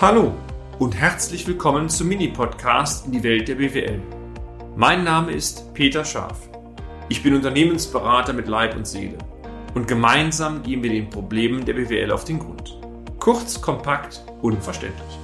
Hallo und herzlich willkommen zum Mini-Podcast in die Welt der BWL. Mein Name ist Peter Scharf. Ich bin Unternehmensberater mit Leib und Seele und gemeinsam gehen wir den Problemen der BWL auf den Grund. Kurz, kompakt, unverständlich.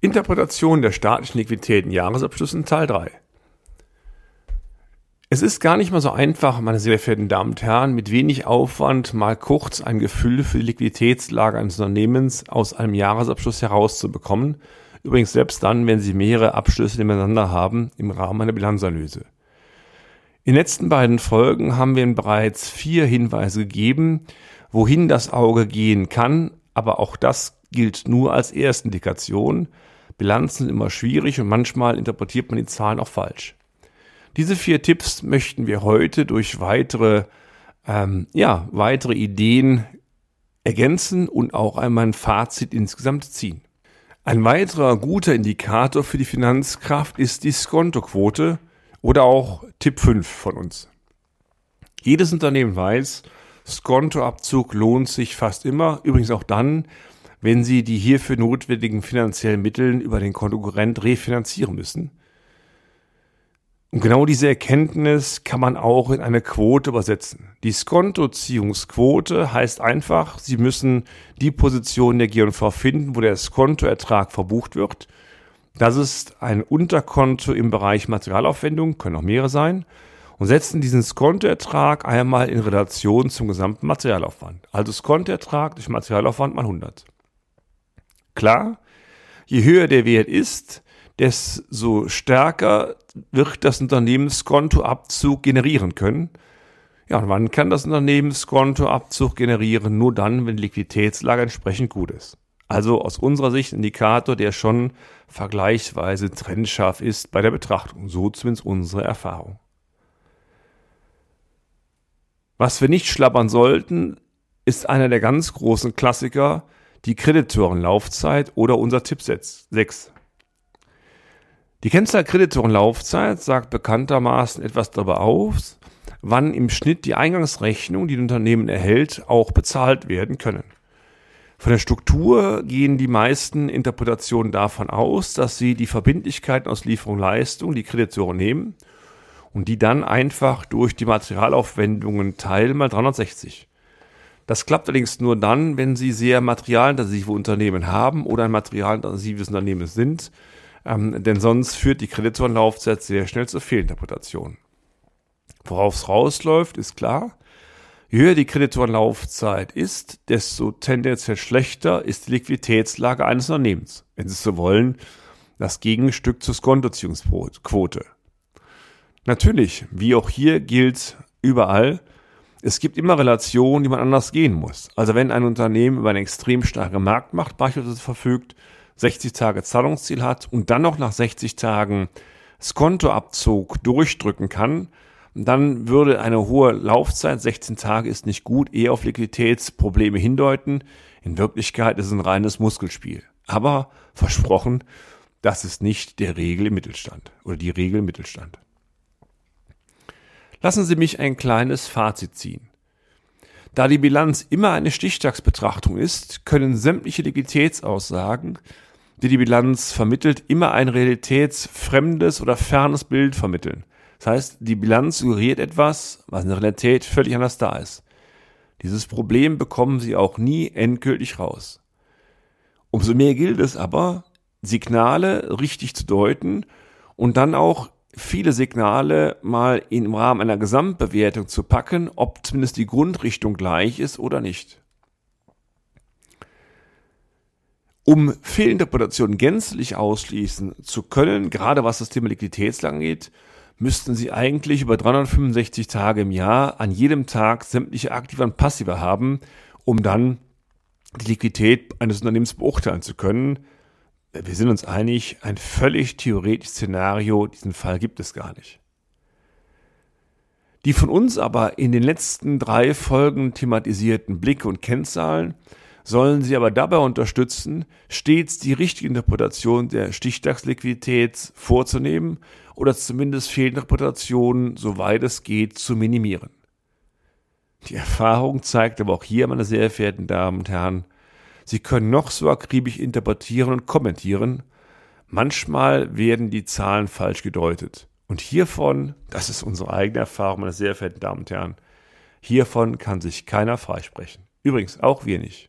Interpretation der staatlichen Liquiditäten Jahresabschlüssen Teil 3 es ist gar nicht mal so einfach, meine sehr verehrten Damen und Herren, mit wenig Aufwand mal kurz ein Gefühl für die Liquiditätslage eines Unternehmens aus einem Jahresabschluss herauszubekommen. Übrigens selbst dann, wenn Sie mehrere Abschlüsse nebeneinander haben im Rahmen einer Bilanzanalyse. In den letzten beiden Folgen haben wir Ihnen bereits vier Hinweise gegeben, wohin das Auge gehen kann, aber auch das gilt nur als Erstindikation. Bilanzen sind immer schwierig und manchmal interpretiert man die Zahlen auch falsch. Diese vier Tipps möchten wir heute durch weitere, ähm, ja, weitere Ideen ergänzen und auch einmal ein Fazit insgesamt ziehen. Ein weiterer guter Indikator für die Finanzkraft ist die Skontoquote oder auch Tipp 5 von uns. Jedes Unternehmen weiß, Skontoabzug lohnt sich fast immer, übrigens auch dann, wenn sie die hierfür notwendigen finanziellen Mittel über den Konkurrent refinanzieren müssen. Und genau diese Erkenntnis kann man auch in eine Quote übersetzen. Die Skontoziehungsquote heißt einfach, Sie müssen die Position der G&V finden, wo der Skontoertrag verbucht wird. Das ist ein Unterkonto im Bereich Materialaufwendung, können auch mehrere sein, und setzen diesen Skontoertrag einmal in Relation zum gesamten Materialaufwand. Also Skontoertrag durch Materialaufwand mal 100. Klar, je höher der Wert ist, desto stärker wird das Unternehmenskontoabzug generieren können. Ja, und wann kann das Unternehmenskontoabzug generieren? Nur dann, wenn die Liquiditätslage entsprechend gut ist. Also aus unserer Sicht ein Indikator, der schon vergleichsweise trennscharf ist bei der Betrachtung. So zumindest unsere Erfahrung. Was wir nicht schlappern sollten, ist einer der ganz großen Klassiker, die Kreditorenlaufzeit oder unser Tipp 6. Die Kennzahl Kreditorenlaufzeit sagt bekanntermaßen etwas darüber aus, wann im Schnitt die Eingangsrechnung, die ein Unternehmen erhält, auch bezahlt werden können. Von der Struktur gehen die meisten Interpretationen davon aus, dass sie die Verbindlichkeiten aus Lieferung Leistung, die Kreditoren nehmen und die dann einfach durch die Materialaufwendungen teilen mal 360. Das klappt allerdings nur dann, wenn Sie sehr materialintensive Unternehmen haben oder ein materialintensives Unternehmen sind, ähm, denn sonst führt die Kreditorenlaufzeit sehr schnell zur Fehlinterpretation. Worauf es rausläuft, ist klar. Je höher die Kreditorenlaufzeit ist, desto tendenziell schlechter ist die Liquiditätslage eines Unternehmens. Wenn Sie so wollen, das Gegenstück zur Skontoziehungsquote. Natürlich, wie auch hier gilt überall, es gibt immer Relationen, die man anders gehen muss. Also wenn ein Unternehmen über eine extrem starke Marktmacht beispielsweise verfügt, 60 Tage Zahlungsziel hat und dann noch nach 60 Tagen Skontoabzug durchdrücken kann, dann würde eine hohe Laufzeit, 16 Tage ist nicht gut, eher auf Liquiditätsprobleme hindeuten. In Wirklichkeit ist es ein reines Muskelspiel. Aber versprochen, das ist nicht der Regel im Mittelstand oder die Regel im Mittelstand. Lassen Sie mich ein kleines Fazit ziehen. Da die Bilanz immer eine Stichtagsbetrachtung ist, können sämtliche Liquiditätsaussagen die die Bilanz vermittelt, immer ein realitätsfremdes oder fernes Bild vermitteln. Das heißt, die Bilanz suggeriert etwas, was in der Realität völlig anders da ist. Dieses Problem bekommen Sie auch nie endgültig raus. Umso mehr gilt es aber, Signale richtig zu deuten und dann auch viele Signale mal im Rahmen einer Gesamtbewertung zu packen, ob zumindest die Grundrichtung gleich ist oder nicht. Um Fehlinterpretationen gänzlich ausschließen zu können, gerade was das Thema Liquiditätslage angeht, müssten Sie eigentlich über 365 Tage im Jahr an jedem Tag sämtliche Aktiva und Passiva haben, um dann die Liquidität eines Unternehmens beurteilen zu können. Wir sind uns einig, ein völlig theoretisches Szenario, diesen Fall gibt es gar nicht. Die von uns aber in den letzten drei Folgen thematisierten Blicke und Kennzahlen sollen sie aber dabei unterstützen, stets die richtige Interpretation der Stichtagsliquidität vorzunehmen oder zumindest Fehlinterpretationen, soweit es geht, zu minimieren. Die Erfahrung zeigt aber auch hier, meine sehr verehrten Damen und Herren, Sie können noch so akribisch interpretieren und kommentieren, manchmal werden die Zahlen falsch gedeutet. Und hiervon, das ist unsere eigene Erfahrung, meine sehr verehrten Damen und Herren, hiervon kann sich keiner freisprechen. Übrigens auch wir nicht.